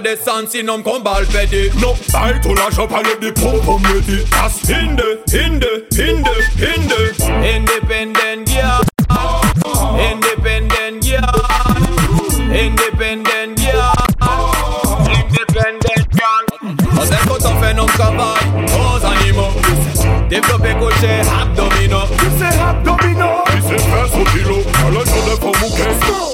descendre sinon me combat le pédé Non, bye tout l'argent parler des propos me dit As hinde, hinde, hinde, hinde Independent girl. Independent girl. Independent girl. Independent girl. Cause elle compte en fait non travail aux animaux Développer cocher abdominaux kilo À la journée pour mon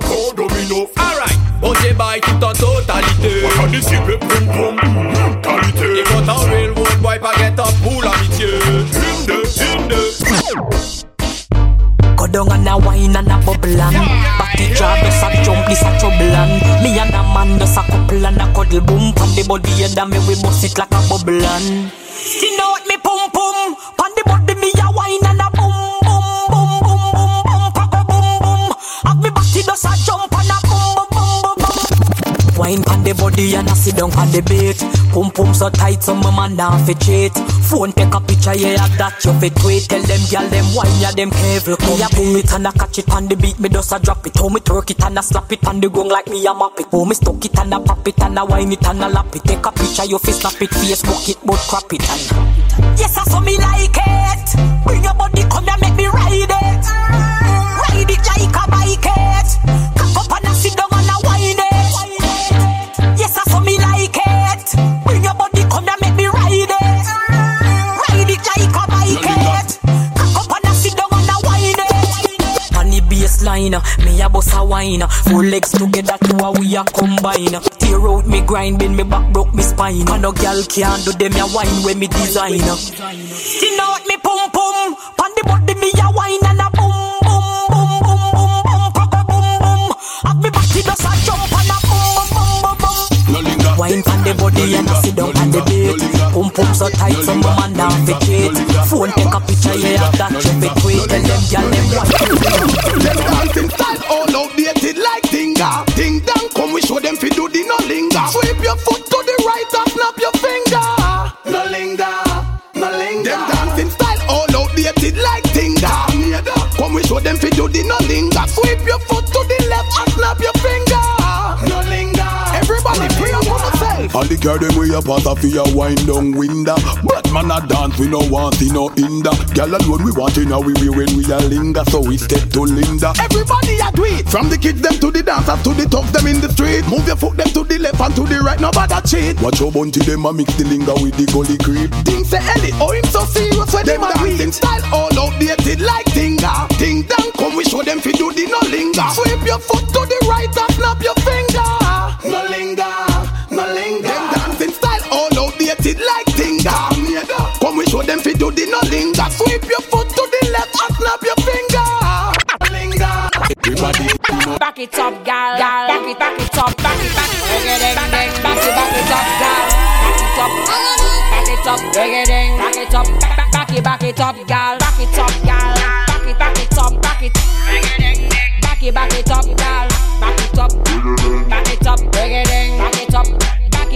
Gros domino. Alright, OJ bye tout en totalité On disciple poum poum Qualité Et quand en real wood boy pas get up pour l'amitié Hinde, hinde Go down and a wine and a bubble and Body drop just a jump, this a trouble and Me and a man just a couple and a cuddle boom Pan the body and a me we bust it like a bubble and You know Wine pan the body and a sit down pan the bait Pum pum so tight so my man down fi cheat. Phone take a picture yeah that you fi tweet. Tell them gyal them wine ya them careful Me a boom it and I catch it pan the beat me just a drop it. How me twerk it and a slap it on the gong like me a map it. Oh me stuck it and a pop it and a wine it and a lap it. Take a picture you fi snap it Facebook it but crap it and Yes I saw me like it. Bring your body come and make me ride it baseline, me a bust a wine. Four legs together to a we a combine. Tear out me grind, bend me back, broke me spine. And no girl can't do them a wine when me design. You know what me pum pum. Pan the body me a wine and a boom boom boom boom boom boom Papa boom boom Have me body just a jump Wine pan the body and a sit down on the bed Pum pum so tight so my man down fi cheat Phone take a picture yeah that you fi tweet Tell them gyal them what Them dancing style all outdated like Tinga. Ding dong, come we show them fi do the no linger. Sweep your foot to the girl them way up out of your wind down window. But man a dance, we no want in no hinder. Girl alone we want in a we we when we a linger, so we step to Linda. Everybody a do it. From the kids them to the dancers to the tough them in the street. Move your foot them to the left and to the right. Nobody cheat. Watch your bunty them a mix the linger with the gully creep. Things say Ellie, oh him so serious when them, Them dancing style all outdated like Tinga. Ding dong, come we show them fi do the no linger. Sweep your foot to the right and snap your finger. No linger, no linger. Sweep your foot to the left and snap your finger. Linger. Everybody. Back it up, gal, gal. Back it, back it up, back it, back it, ding ding. Back it, back it up, gal. Back it up, back it up. Back it up, back back it, back it up, gal. Back it up, gal. Back it, back it up, back it. Back it, back it up, gal. Back it up, back it up. Back it back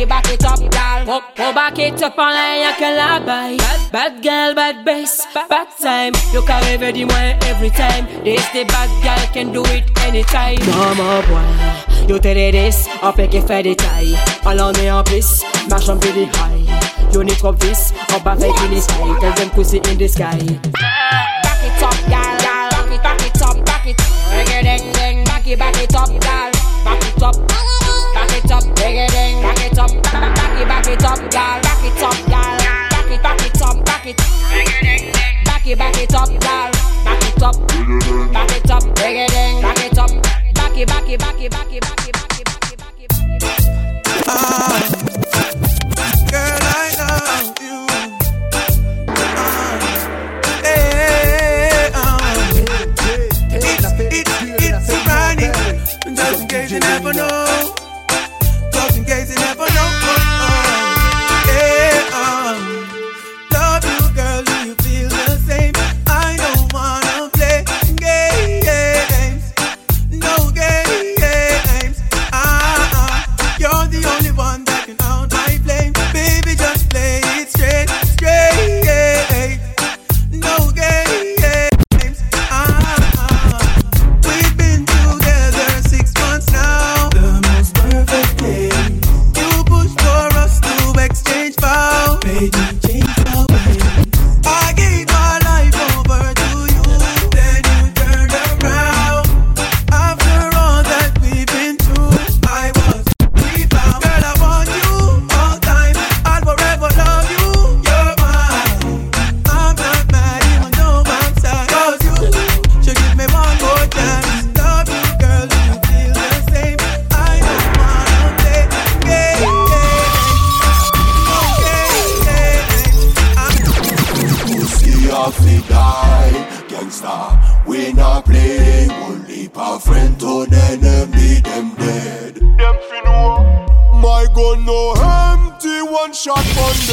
it, back it up. Go, go back it up en l'air, y'a que la baille. Bad, bad girl, bad bass, bad time. You can rêver du moins every time. This the bad girl can do it anytime. Maman boy, you tell it this, après qu'il fait des tailles. Allons en plus, marche en really high. You need trop this, on bat avec une style. Tell them pussy in the sky. Back it up, girl, girl. Back it, back it up, back it. Reggae ding ding, back it, back it up, girl. Back it up. Back it up, reggae ding, back it up, back it, back it up, girl. Back it up, girl. Back it, back it up, back it. Back it, back it up, girl. Back it up, back it up, reggae ding, back it up. Back it, back it, back it, back it, back it, back it, back it, back it, back it. Ah, girl, I love you. Ah, hey, um, it's, it's, it's Friday, just in case you never know gazing at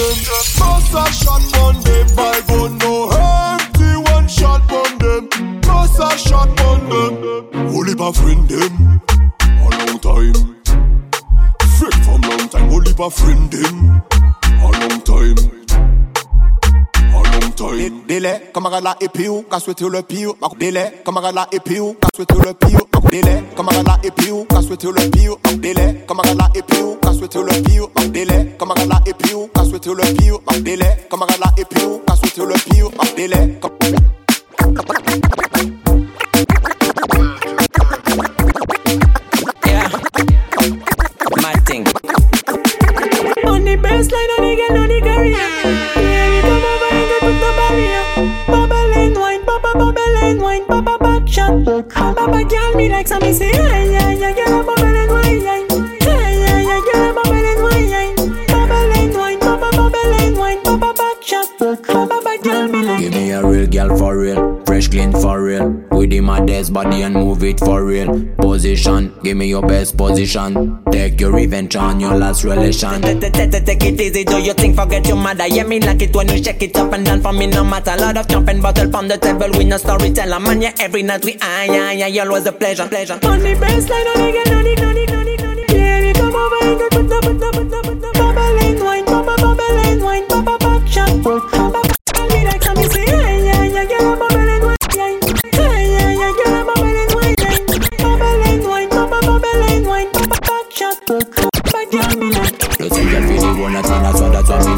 them. Bust a shot on them. My gun no empty, one shot on them. Bust a shot on them. Only pa friend them, a long time. Friend from long time, only pa friend them, a long time. Time. Délai, camarade là et puis où, qu'à souhaiter le pire. Délai, camarade là et puis où, qu'à souhaiter le pire. Délai, camarade là et puis où, qu'à souhaiter le pire. Délai, camarade là et puis où, qu'à souhaiter le pire. Délai, camarade là et puis où, qu'à souhaiter le pire. Délai, camarade là et puis où, qu'à souhaiter le pire. Délai, cam- shot. Bubble back, girl, me like some me say, yeah, yeah, fresh clean for real. With him my desk body and move it for real. Position, give me your best position. Take your revenge on your last relation. Take it easy, do your thing, forget your mother. Yeah, me like it when you shake it up and down for me, no matter. Lot of jumping bottle from the table, we no storyteller. Man, yeah, every night we ah, yeah, yeah, yeah, always a pleasure, pleasure. On the baseline and again on the, on the, on the, on the. Baby, come over and go put the, put the, put the, put the. Bubble and wine, bubble, bubble and wine, bubble back shot. Bubble,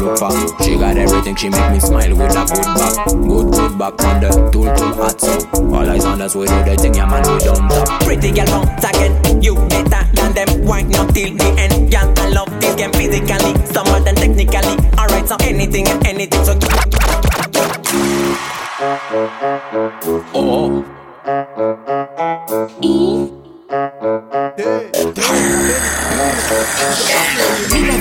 look for. She got everything, she make me smile with a good back. Good, good back on the tool, tool hot so. All eyes on us, we do the thing, yeah man, we don't stop. Pretty girl bounce again, you better than them. Wine up till the end, girl. I love this game physically, smarter than technically. Alright, so anything and anything, so. Oh, Me love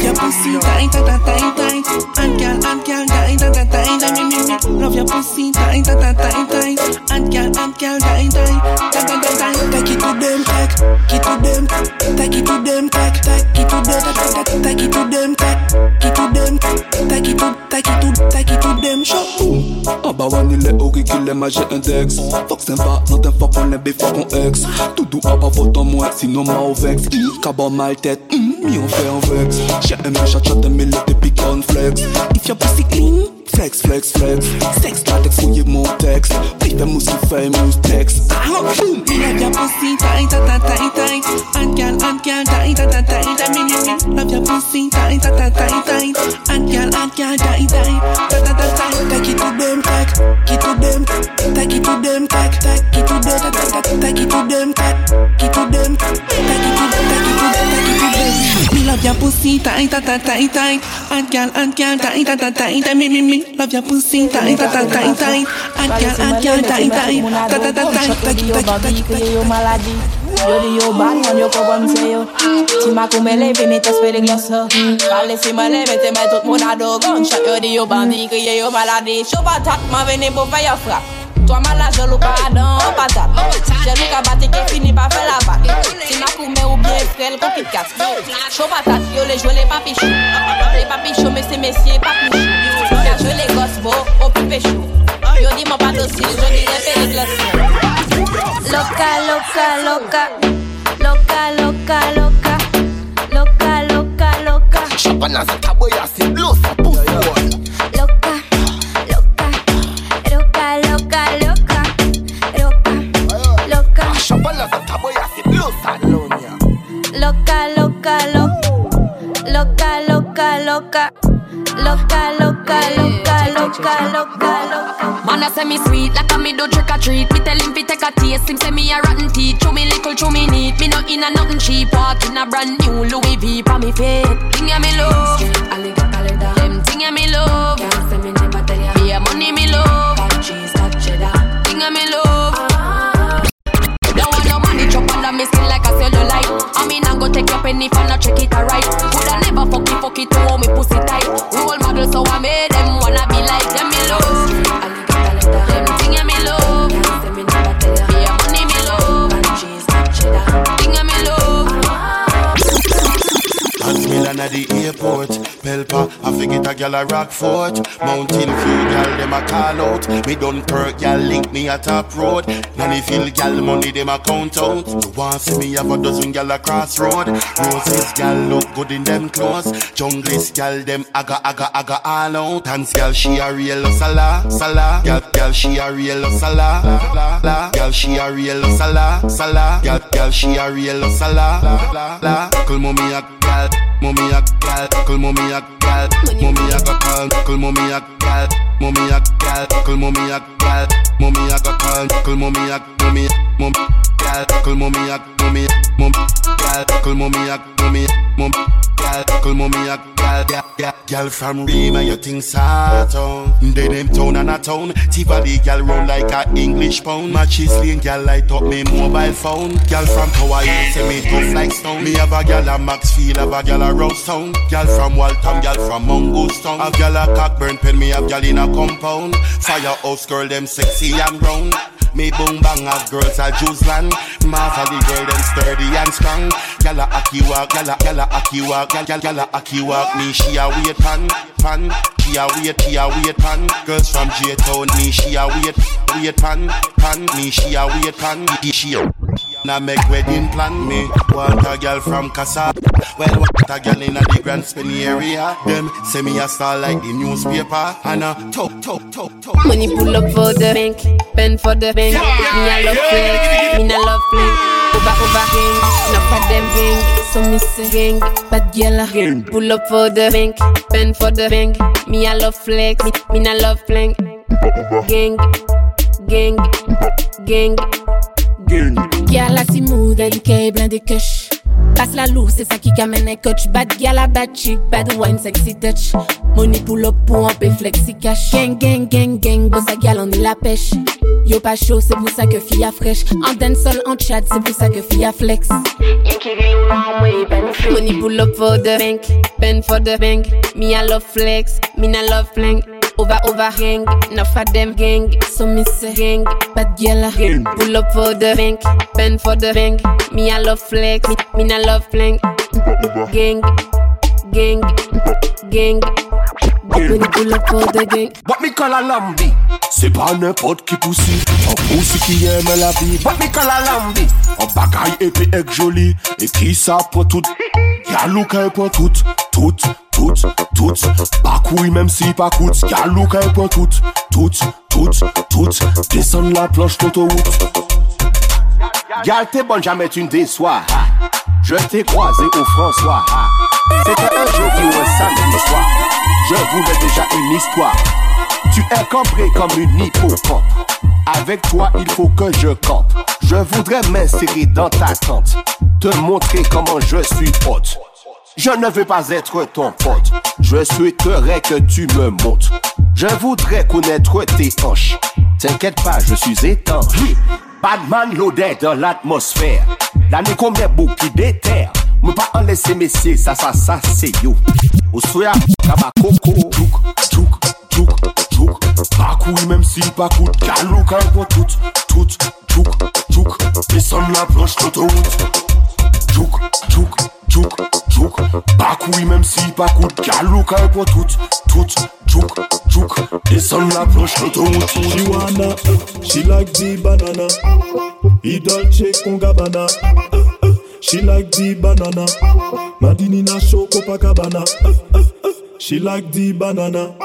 your pussy tight, tight, tight, tight. And girl, and girl, tight, tight, tight, tight. Love your pussy tight, tight, tight, tight. And girl, and girl, tight, tight, tight, tight. Take it to them, take, it to them, take it to them, take, take it to them, take it to them, take it to them, take it to, take it to, take it to them. Show. Ah bah one il est horrible, il est magique index c'est pas, non t'es fuck on est biffa qu'on ex Tout doux à pas vote en moi, sinon ma au vex Cabot mal tête, mi on fait un vex. J'ai aimé chat chat de mille et pick on flex. If your pussy clean, flex flex flex. Sex latex fouillez mon texte Puis fais mousse fait mousse texte Love your pussy tight, tight, tight, tight. And girl, and girl, tight, tight, tight, tight. Me, me, me. Love your pussy tight, tight, tight, tight. And girl, and girl, tight, tight, tight, tight. Take it to them, take, it to them, take it to them, take, it to them, take, take, take it to them, take it to them, take it to them, take it to them, take it to them. Me love your pussy tight, tight, tight, tight. And girl, and girl, tight, tight, tight, tight. Me, me, me. Love your pussy tight, tight, tight, tight. And girl, and girl, tight, tight, tight, tight, tight, tight. Take it, yo yo maladi. Yo di yo bad, man yo kopon se yo Ti ma kou me leve, me te spere glos ho Pale si me leve, te me tout moun ado Gunshot yo di yo bandi, kriye yo maladi. Show patat, man vene pou fè yo frap Toi malade, je loup pas dans patate Je loup ka bate qui finit par faire la batte Si ma kou me ou bien frêle, kou kit kat Show patate, yo les jouer les papichou Les papichou, mais c'est messieurs papichou Car je les gosses beau, au pipe chou Yo di mon pas docile, je dis les péricles Loca, loca, loca. Loca, loca, loca. Loca, loca, loca. Blusa pussy boy Loca, loca. Loca, loca, loca. Loca, loca. Shabana za taboya si blusa Lonia Loca, loca, loca. Loca, loca, loca. Loca, loca, loca, loca, loca, loca. Man, I say me sweet, like a me do trick or treat. Me tell him fi take a taste, him say me a rotten teeth. Chew me little, chew me neat. Me no in a nothing cheap. Walk in a brand new Louis V for me feet. Thing ya me love, them thing ya me love. Can't say me never tell ya. Yeah, money me love. Got cheese, got cheddar. Thing ya me love. Don't want no money chop under me skin like a cellulite. I mean I go take your penny for not check it alright. Coulda never fuck it, fuck it to hold me pussy Forget a gal a Rockfort. Mountain View gal them a call out. Me done perk gal link me a top road. Nanny feel gal money them a count out. You want see me have a dozen gal a crossroad. Roses gal look good in them clothes. Junglist gal them aga aga aga all out. Dance gal she a real sala sala. Gal gal she a real sala la la. Gal she a real sala sala. Gal gal she a real sala la la. Call mommy a gal, mommy a gal, call mommy a gal, mommy a ga call, mommy a gal, mommy a gal, call mommy a gal, mommy a ga call, call mommy a mommy mom gal, call mommy a mommy mom gal, call mommy a mommy mom gal, call mommy a gal, gal, gal, gal from Rima, you think Saturn, they them town and a town, Tivoli gal roll like a English pound, matches lane gal light up me mobile phone, gal from Hawaii say me tough like stone, me have a gal a Maxfield, have a gal a Rose Town, gal from Waltham, gal from Mongoose Town, have gal a Cockburn pen, me have gal in a compound, firehouse girl them sexy and round. Me boom bang as girls a juice land Master the girl them sturdy and strong. Gala aki walk, gala gala aki walk Gala gala gala aki walk. Me she a wait pan, pan. She a wait, she a wait pan. Girls from J-Town Me she a wait, wait pan, pan. Me she a wait pan. She a Now make wedding plan me Want a girl from Casa Well want a girl in a the Grand Spinny area Them say me a star like the newspaper And uh, a talk, talk, talk, talk Money pull up for the bank, pen for the bank. Me I love flex, me I love flex. Over over gang, enough of them gang. So me say gang, bad gyal uh, a Pull up for the bank, pen for the bank. Me I love flex, me, me I love flank. Gang, gang, gang. Gyal a si mood blindé kush. Passe la loue, c'est ça qui amène un coach. Bad gyal a bad chick, bad wine, sexy touch. Money pull up pour un peu flexi cash. Gang, gang, gang, gang, bossa gyal on est la pêche. Yo pas chaud, c'est pour ça que fille a fraîche. En dancehall, en chat, c'est pour ça que fille a flex. Money pull up for the bank, pen for the bank. Me I love flex, me I love flank. Over, over, gang, enough of them gang. So me say gang, bad girl, uh, gang. Pull up for the bank, bend for the bank. Me I love flex, me, me not love plank. Gang, gang, gang. When you pull up for the gang. What me call a lambi C'est pas n'importe qui poussi Un poussi qui aime la vie What me call a lambi Un bagaille épais et joli Et qui ça pour tout Y'a look pour tout Tout, tout, tout Pas couille même si pas coûte. Y'a look pour tout. Tout, tout, tout Descendre la planche d'autoroute. Gal t'es bonne jamais tu ne déçois. Je t'ai croisé au François. C'était un jeudi ou un samedi soir. Je voulais déjà une histoire. Tu es cambré comme une hippocampe Avec toi il faut que je campe. Je voudrais m'insérer dans ta tente. Te montrer comment je suis hôte je ne veux pas être ton pote. Je souhaiterais que tu me montes. Je voudrais connaître tes hanches. T'inquiète pas, je suis étanche. Badman loaded dans l'atmosphère. L'année combien beau qui déterre. Me pas en laisser messieurs, ça, ça, ça, c'est yo. Au soya, kaba coco. Tchouk, tchouk, tchouk, tchouk. Pas couille même si pas coûte. Quand pour tout, tout, tchouk, tchouk. Descends la planche d'autoroute. Tchouk, tchouk, tchouk, Bakoui menm si bakout Galou ka e po tout, tout, juk, juk Desan la ploche koto mouti She wanna, eh, she like di banana. I dolce kon gabana eh, eh, She like di banana. Madini na choko pa kabana She like di banana.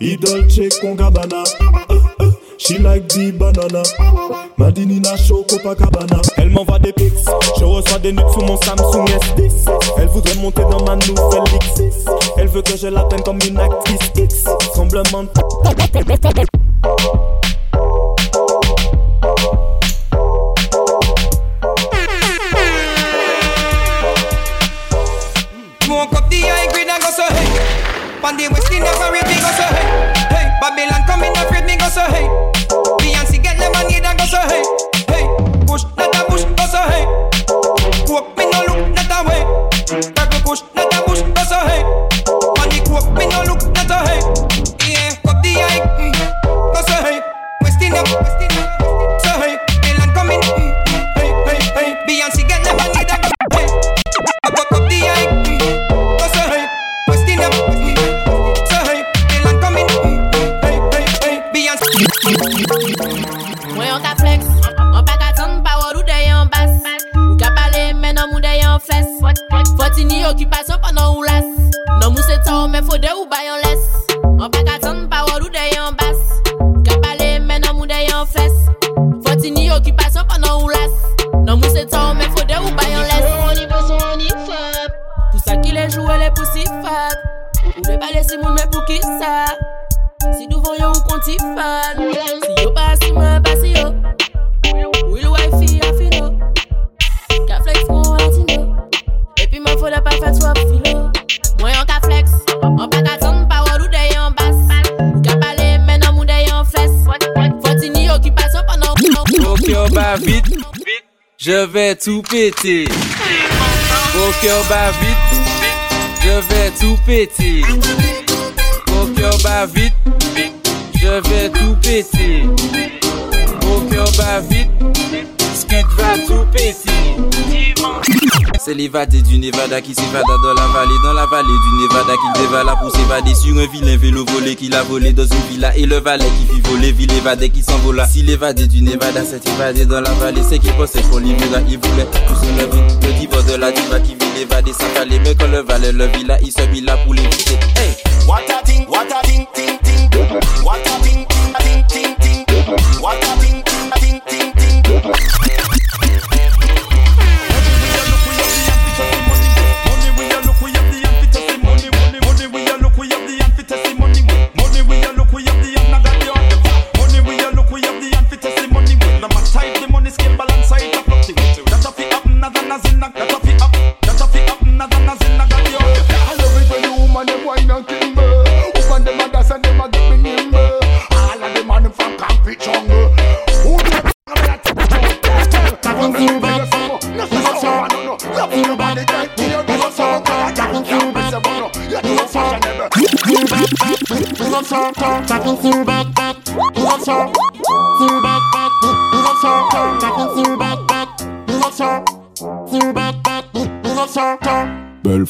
I dolce kon gabana She like the banana. Madini na show Copacabana. Elle m'envoie des pics. Je reçois des nudes sur mon Samsung S10. Elle voudrait monter dans ma nouvelle X6. Elle veut que je l'appelle comme une actrice X. Semblement. Smoke. Babylon coming afraid me go so hey. Beyonce get lemonade and go so hey. Hey, push not a push go so hey. Coke me no look not a way. Purple push not a push go so hey. On the me no look not a hey. Yeah, up the high mm, go so hey. West Indies, West Indies, so hey. Babylon coming mm, hey hey hey. Beyonce get lemonade Ni okupasyon panan ou las Nan mou se tan men fode ou bayon les Je vais tout péter. Mon cœur bat vite. Je vais tout péter. Mon cœur bat vite. Je vais tout péter. Mon cœur bat vite. Skid va tout péter. C'est l'évadé du Nevada qui s'évada dans la vallée, dans la vallée du Nevada qu'il dévala pour s'évader sur un vilain vélo volé qu'il a volé dans une villa et le valet qui fit voler, ville évadé qui s'envola. Si l'évadé du Nevada s'est évadé dans la vallée, c'est qu'il pensait qu'on libéra, il voulait. Le divorce de la diva qui vit l'évadé s'en fallait, mais quand le valet le villa, il se mit là pour l'éviter. Hey! What a thing, what a thing, ting, ting. What a thing. What a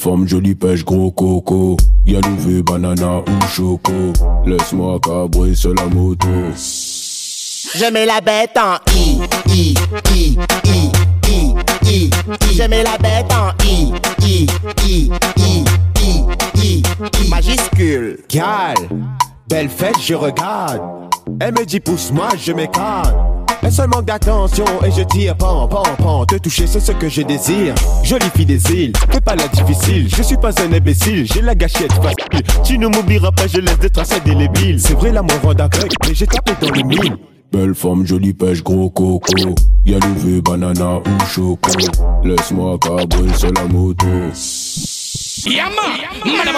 Femme, jolie pêche, gros coco. Y'a levé, banana ou choco. Laisse-moi cabrer sur la moto. Je mets la bête en I, I, I, I, I, I, I. Je mets la bête en I, I, I, I, I, I, I. Majuscule. Gal, belle fête, je regarde. Elle me dit pousse-moi, je m'écarte. Elle seul manque d'attention et je tire pan, pan, pan. Te toucher, c'est ce que je désire. Jolie fille des îles, fais pas la difficile. Je suis pas un imbécile, j'ai la gâchette facile. Tu ne m'oublieras pas, je laisse des traces indélébiles. C'est vrai, l'amour rend aveugle, mais j'ai tapé dans le mille. Belle femme, jolie pêche, gros coco. Y'a levé, banana ou choco. Laisse-moi cabrer sur la moto. Yeah, man. Man,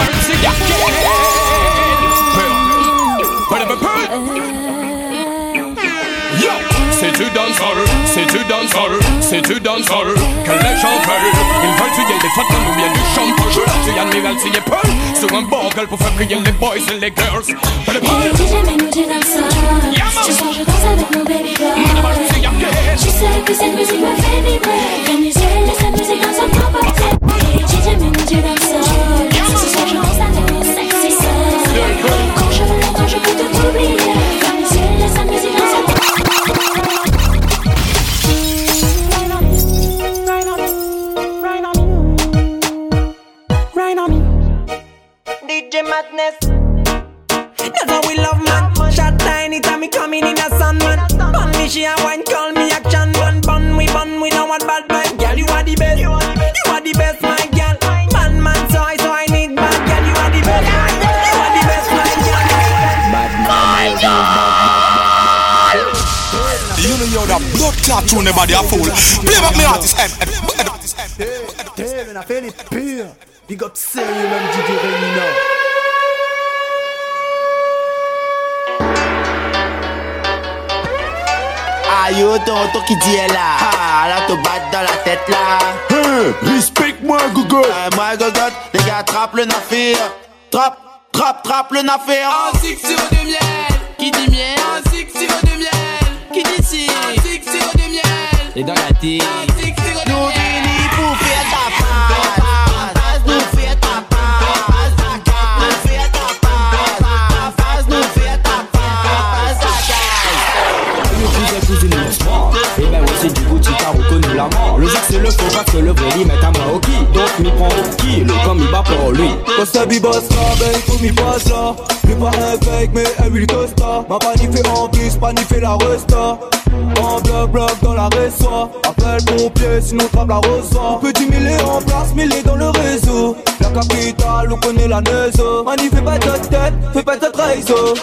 c'est tu danseur, c'est tu danseur, c'est tu danseur. Quel est chanteur Ils veulent tuer les femmes ou bien du chanteur. Je la tue, mais elle s'y est peur. Sur un bordel pour faire crier les boys et les girls. But the Et DJ mets-nous du danseur Ce soir je danse avec mon baby girl Tu sais que cette musique me fait vibrer. Amusez, laisse cette musique dans un temps porté. Et DJ mets-nous du danseur Ce soir je danse avec mon sexy soeur Quand je veux longtemps je peux tout oublier Madness. That's how we love man. Shot tiny time me coming in a sun man. Bun me she a wine call me action man. Bun we bun we know what bad man. Girl you are the best. You are the best my girl. Man man so I so I need bad girl. You are the best. You are the best my girl. You know you're the blood clot tune nobody a fool. Play back me artist. Ed, Ed, Ed, Damn, on a fait les pires. Big up sérieux, même DJ Renina. Yo, tonton qui dit est là. Ah, là, te batte dans la tête là. respecte-moi, Google. moi, Google, les gars, attrape le nafire. Trappe, trappe, trappe le nafire. Un six sirop de miel, qui dit miel? Un six sirop de miel, qui dit si? Un six sirop de miel, et dans la tête. La Le jour c'est le faux que le vrai met à moi au qui Donc m'y prend qui? Le comme il bat pour lui. Costa boss là, ben faut m'y passe là Plus pas un fake mais un Costa Ma panifé en plus, panifé la resta. En bloc bloc dans la réseau Appelle pompier sinon trappe la reçoit Petit mêlé en place, mêlé dans le réseau. La capitale, on connaît la nezo. Mani pas de tête, fais pas de trahison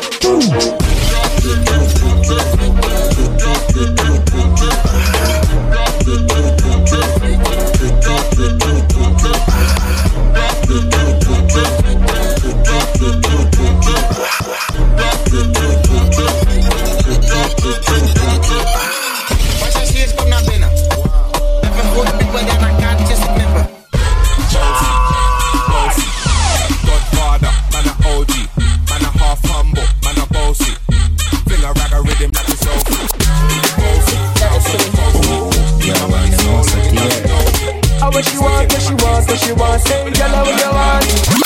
she want, what she want Say, girl, what you want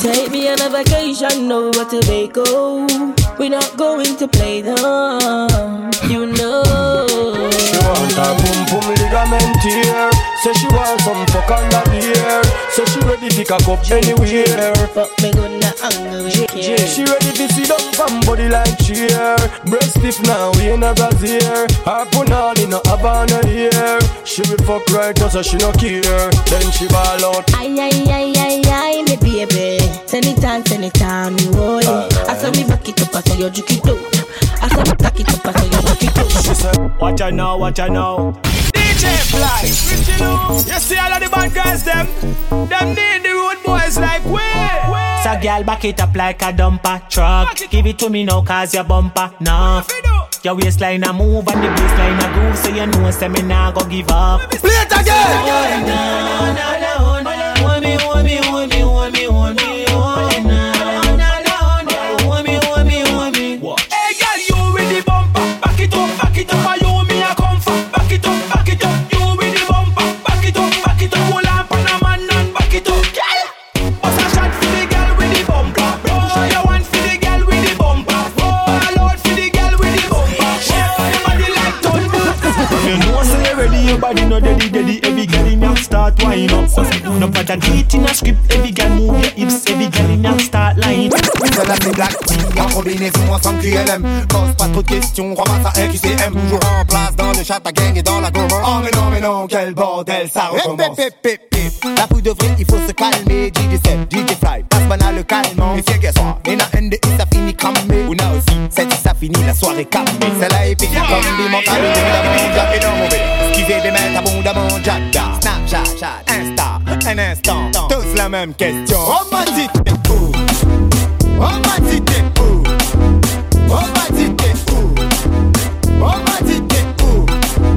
Take me on a vacation, what to go. We're not going to play them, you know. She want a boom boom ligament here. Say she want some fuck on the beer. Say she ready to cock up anywhere. Fuck me good na Yeah, she ready to sit down from body like chair Breast stiff now, we in a brazier Her in a Havana here She will fuck right just so she no care. Then she ball out. Ay, ay, ay, ay, ay, me baby. Send it on, send it on, oh yeah. I saw me back it up, I saw you juke it out. I saw me back it up, I you juke it out. Watch I know, watch I know DJ Fly, Richie Lou. You see all of the bad guys, them, them need the road boys like we. So girl back it up like a dumper truck Give it to me now cause your bumper enough Your waistline a move and the baseline a groove So you know say me nah go give up Play it again. Hold me, hold me, hold me, hold me, hold me, hold me Nobody know daddy daddy Every girl in here start wine up. No matter it in a script Every girl move your hips Every girl in here start line. C'est la black tea en combinaison ensemble QLM Pose pas trop de questions, ramasse à RQCM Toujours en place dans le chat, ta gang et dans la gourmand Oh mais non mais non, quel bordel, ça recommence La pour de vrai, il faut se calmer. DJ Seb, DJ Fly, passe banal le calmant hein. Et fier qu'elle soit, et na un de ça finit cramé Ou na aussi, c'est ça finit la soirée calmée. C'est la épique, comme des mentalités, la musique, la énorme Et non mauvais, esquiver des mains abondamment Jada, Snapchat, chat, Insta, un instant Tous la même question Romantique, oh On m'a dit t'es où On m'a dit t'es où On m'a dit t'es où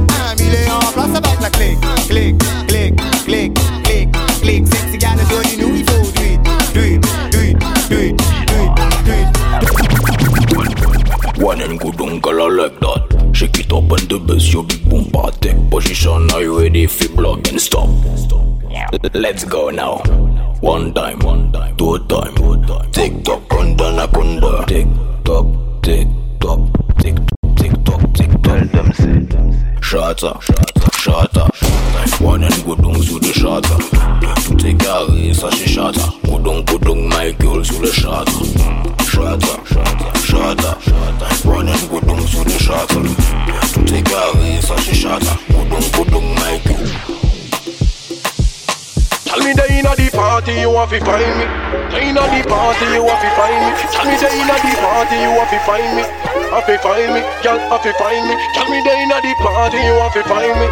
Un million en place avec la clique Clique, clique, clique, clique, clique Sexy gal de nous il faut do it, do it, do it, do it, do it, do it One and good uncle I like that Shake it up and the bass your big boom party Position. Are you ready for block and stop? Let's go now. One time, one time, two time. Tick tock, kunda na kunda Tick tock, tick tock, tick tock, tick tock, tick tock Tell them say Shata, shata, shata One and good dung sous le shata Tout est carré, ça c'est shata Goudong, goudong, my girl sous le shata Shata, shata, shata One and good dung sous le shata Tout est carré, ça c'est shata Goudong, goudong, my girl Tell me they inna the party, you want to find me. They inna the party, you want to find me. Tell me they inna the party, you want to find me. Have to find me, girl, have to find me. Tell me they inna the party, you want to find me.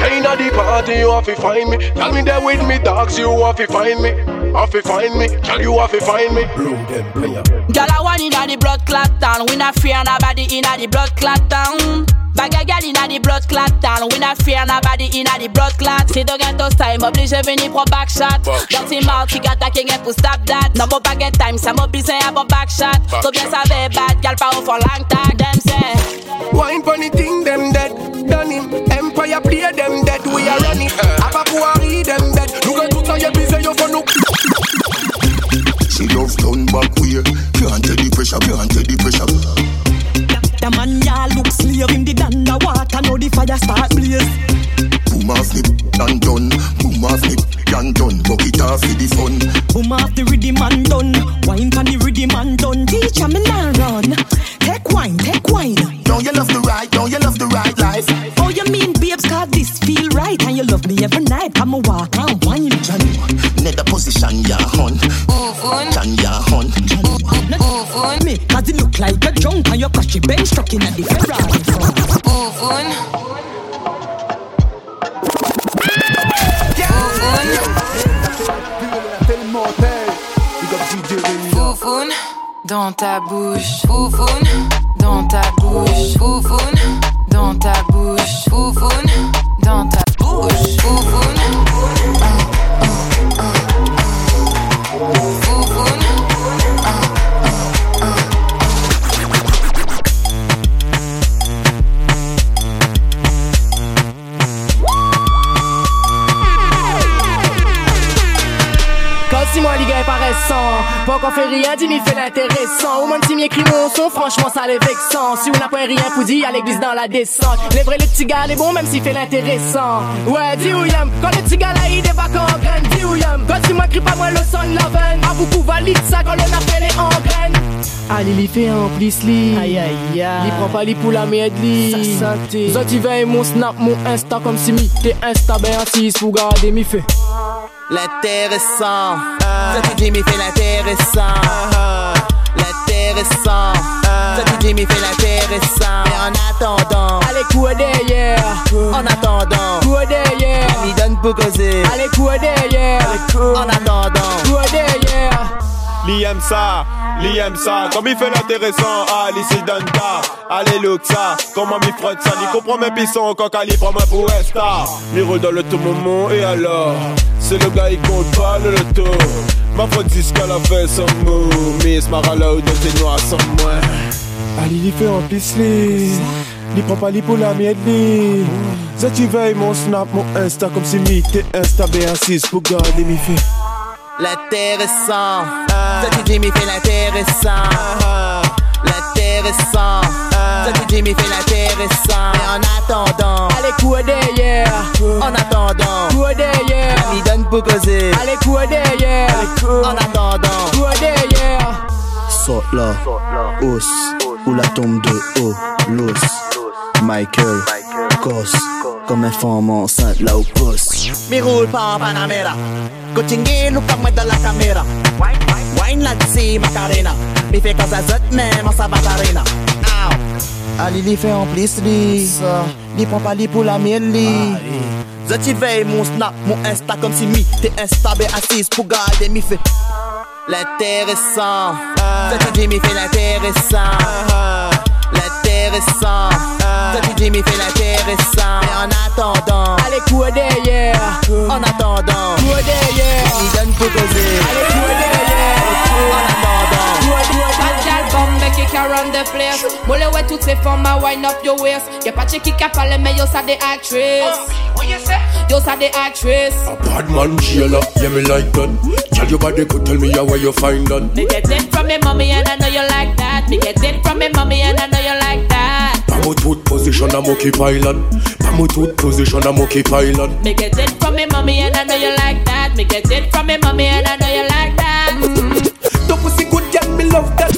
They inna the party, you want to find me. Tell me they with me dogs, you want to find me. Have to find me, tell you have to find me. Blow them player. Girl, I want inna the blood clot town. We not fear nobody inna the blood clot town. Bag a girl inna the blood clot town. We not fear nobody inna the blood clot. Si don't get those time, oblige venir pour back shot. Dirty mouth, qui attaque rien pour stop that. Non, bon, pas get time, ça m'oblige à bon back shot. So bien savait bad, girl, pas au for long tag. Them say. Wine funny thing, them dead. Done him. Empire play them dead. We are running. Apa pouari them dead. Look at tout ça, y'a bizarre, y'a for no. She love turn back way Can't take the pressure, can't take the pressure Now start blaze. Boom off the and done Boom off the and done Bucket off for the fun Boom off the rhythm and done. Wine pan the rhythm and done. Teacher me now run. Take wine, take wine. Don't you love the right, don't you love the right life Oh, you mean babes, cause this feel right. And you love me every night. Come a walk and wine. Johnny, net position ya hun Chan ya hun Me, cause it look like a drunk and your crashy bench truck in at the dans ta bouche. Foufoune dans ta bouche. Foufoune si moi les gars est paraissant Pas qu'on fait rien, dis m'y fait l'intéressant. Au moins si m'écrit mon son, franchement ça les vexant. Si on n'a pas rien pour dire à l'église dans la descente. Les vrais les petits gars, les bons même s'il fait l'intéressant. Ouais, dis yam, quand le petit gars là il débarque en graine Dis yam, quand si moi crie pas moi le son la veine. À beaucoup valide ça quand le appel est en graine Allez, il fait en plus li Aïe aïe aïe. Il prend pas les poules à mes li santé Zot il veille mon snap, mon insta comme si mi T'es insta ben assis pour garder mi fait L'intéressant. Dis, mais fait l'intéressant. L'intéressant. Dis, mais fait l'intéressant. Mais en attendant. Allez, quoi derrière. En attendant. Quoi derrière. Elle donne pour causer. Allez, quoi derrière. En attendant. Quoi derrière Li aime ça, li aime ça, comme il fait l'intéressant, ah, li si donne ta, allez ça, comment m'y frotte ça, il comprend mes pissons, quand Ali prend moi pour un star, mi roule dans le tout moment, et alors, c'est le gars il compte pas le loto, ma faute dit qu'elle a fait son mot, Miss Marala ou de tes noirs sans moi, Ali il fait en pisse li, li prend pas pour la mienne ça tu veilles mon snap, mon insta, comme si mi t'es insta B6 pour garder mi fait l'intéressant. Ça dit Jimmy fait l'intéressant. L'intéressant. Ça dit Jimmy fait l'intéressant. Et en attendant, allez couder yeah. En attendant, couder yeah. Donne pour causer. Allez couder yeah. En attendant, couder yeah. Saute là, ou la tombe de haut, l'os. Michael, Michael comme un femme enceinte là au poste. mi roule pas en Panamera. Coaching nous pas mettre dans la caméra. Wine là dessus Macarena. Mi fait casa zot même en sabatarena. Ali li fait en plus li. Ça, li prend pas li pour la mienne li. Zot il veille mon snap, mon insta comme si mi t'es instable et assise pour garder mi fait. L'intéressant, ce que Jimmy fait l'intéressant. L'intéressant, ce que Jimmy fait l'intéressant. Mais en attendant, Allez, quoi derrière. En attendant, derrière. Il donne pour causer. Allez, derrière. En attendant, make it around the place. Mole toutes ces femmes à wind up your waist. Y'a pas de qui qui parle mais yo ça des actrices Yo ça des actrices Bad man jailer, yeah me like that. Tell your body could tell me how where you find that. Me get it from me mommy and I know you like that. Me get it from me mommy and I know you like that. Pamo tooth position a monkey island. Pamo tooth position a monkey island. Me get it from me mommy and I know you like that. Me get it from me mommy and I know you like that. Ton pussy good girl, me love that.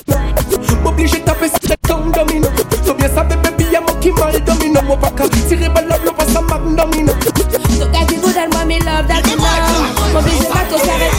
M'oblige sur le tongue domino So bien ça bébé bien mon qui mal domino Mon vaca, tirer ballon, le passe à magnomino So got good love that you know Mon bisou va tout s'arrête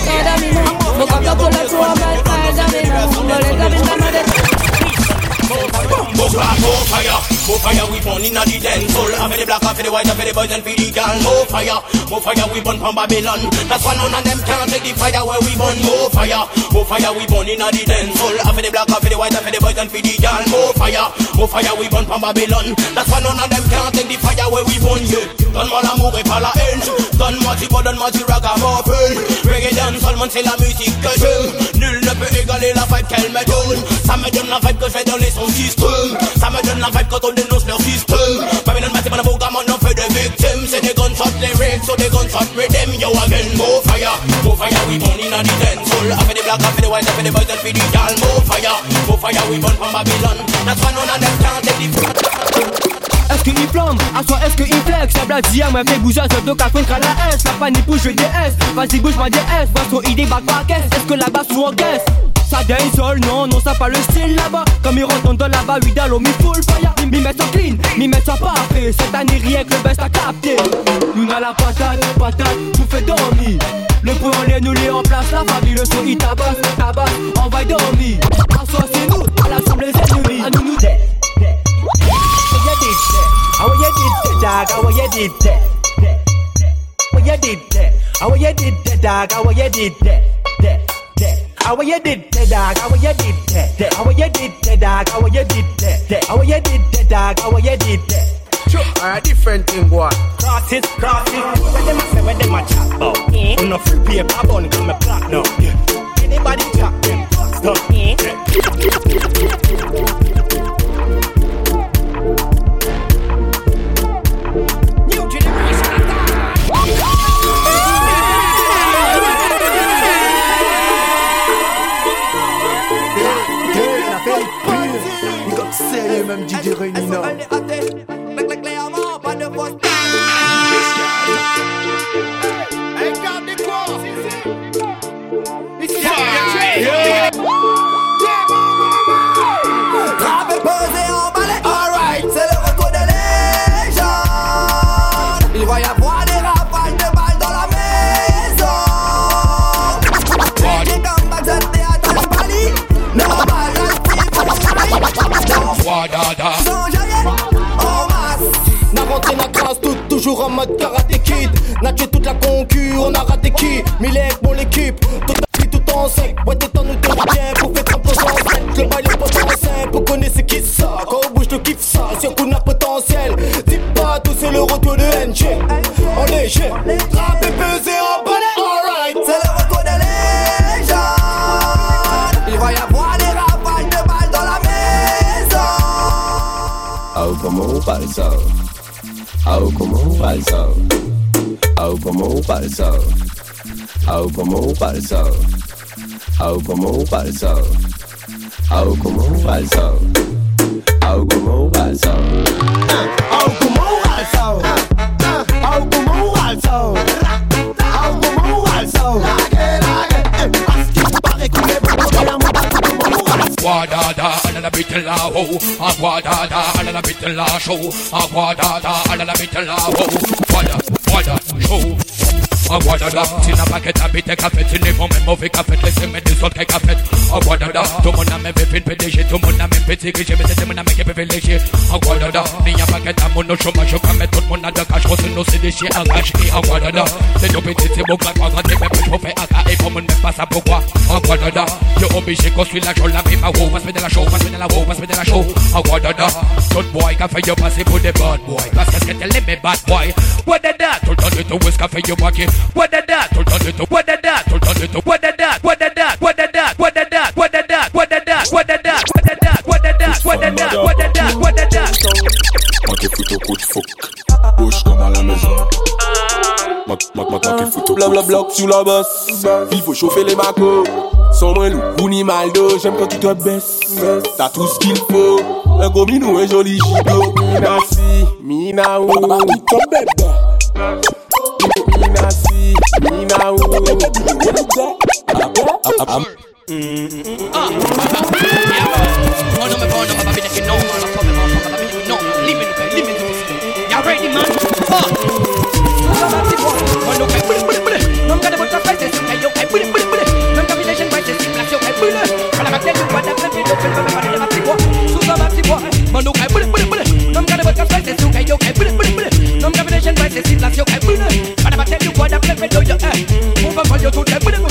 fire, more fire, we burn inna the dance hall. Have the black, have the white, have the boys and for the girl. More fire, more fire we burn from Babylon. That's why none of them can take the fire where we burn. More fire, more fire we burn inna the dance hall. Have the black, have the white, have the boys and for the girl. More fire, more fire we burn from Babylon. That's why none of them can take the fire where we burn. Yeah, donne-moi l'amour et pas la haine. Donne-moi du bon, donne-moi du ragamuffin. Reggae dancehall, man, c'est la musique que j'aime. Nul ne peut égaler la vibe qu'elle me donne. Ça me donne la vibe que je fais donner son système. Ça me donne la vibe quand on dénonce leur système. Babylon, la boga, man, on fait des victimes. C'est des gunshots lyrics, so des gunshots rhythm. Yo, again, more fire, more fire, we burn in a the dance hall. I feel the black, I feel the white, I feel the boys, and feel the girl. More fire, more fire, we burn from Babylon. That's why none of them can take the À soi est-ce qu'il flex? La bladia m'a fait bouger deux quatre contre la S. La panique bouge je DS Vas-y bouge ma DS Vois ton idée back caisse Est-ce que là-bas sous en caisse? Ça dancehall, non, non, ça pas le style là-bas. Comme ils rentrent dans là-bas, dans mi full fire. Mi mettre ça clean, mi mettre ça parfait Cette année rien que le best a capté Nous n'a la patate, patate, nous fait dormir. Le point on les nous les en place, la famille le son il tabasse, tabasse, on va y dormir. En soi c'est nous, à l'assemblée les ennemis À nous nous How you did that, dog? How you did that? How you did that? How you did that, dog? How you did that? That, that. How you did that, dog? How you did that? That. How you did that, dog? How you did that? That. How you did that, dog? How you did that? Sure, a different thing, boy. Cross it, cross it. When them a say, when them a chat about? On no free paper, bun come a platinum. Yeah. Anybody chat them? Stop. New même DJ Renina. Toujours en mode karaté toute la concu, on a raté qui? Millet pour l'équipe, tout a pris tout en sec. Ouais, t'es temps, nous bien pour faire sec. Le bail est pas simple, on connaît ce qui ça? Quand on bouge, je kiffe ça, sur coup n'a potentiel. Dis pas tout, c'est le retour de NG. En léger, rap et pesé en balai, alright. C'est le retour de légende Il va y avoir des rafales de balles dans la maison Au como balso. Au como Oh, como un falso. Oh, como un falso. Oh, como un falso. Oh, como un falso. Oh, como un falso. Oh, como un falso. Oh, como un falso. Alla la oh. bit la ho. A guadada, alla la bit la show. A guadada, alla la bit la ho. Guada, guada, show. Award da Tin a packet a take a cafet In the moment move a cafet Listen me this one take a fet Award da Tumun na me vipin pedeshi Tumun na me piti Kishi me sete muna me kepe veleshi Award da Ni a packet a muno shuma Shuka me tut muna da kash Kosi no sidi shi a kash Ki award da Se jupi titi bukla Kwa kwa tepe pish Ufe aka I pomun me pasa bukwa Award da Yo obi shi kosi la shola Me ma wo Mas me de la show Mas me de la wo Mas me de la show. Award da good boy Cafe yo pasi Put the bad boy. Kas kas kete le me bad boy. What the da Tut on it to whisk Cafe yo maki moitié. Guadada, tout le temps de tout, guadada, tout le temps de tout, guadada, guadada, guadada, guadada, guadada, guadada, guadada, guadada, guadada, guadada, guadada, guadada. Moi qui fous au coup de fouc. Bouge comme à la maison. Moi, moi, moi, moi qui fous au Blabla bloc sur la bosse. Il faut chauffer les macos. Sans moins loup, ou ni mal d'eau. J'aime quand tu te baisses. T'as tout ce qu'il faut. Un gros minou, un joli gigot. Merci, Minaou. Nina see, Nina woo. Man, look, I put it, put it, put it. Some kind of a cash price, it's okay, okay, put it, put it, put it. Some combination price, it's inflation tell you what I'm living, do you? Eh? Move up on you to them,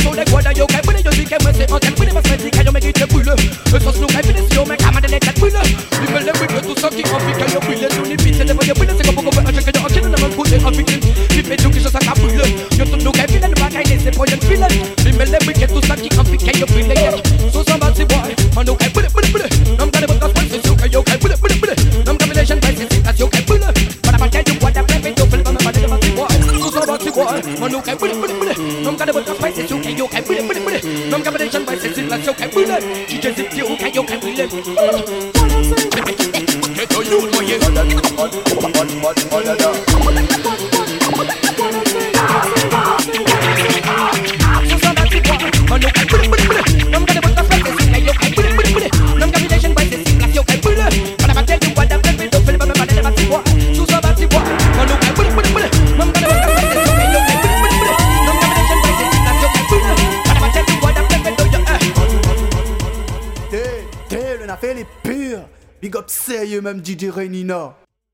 même Didier Reynina.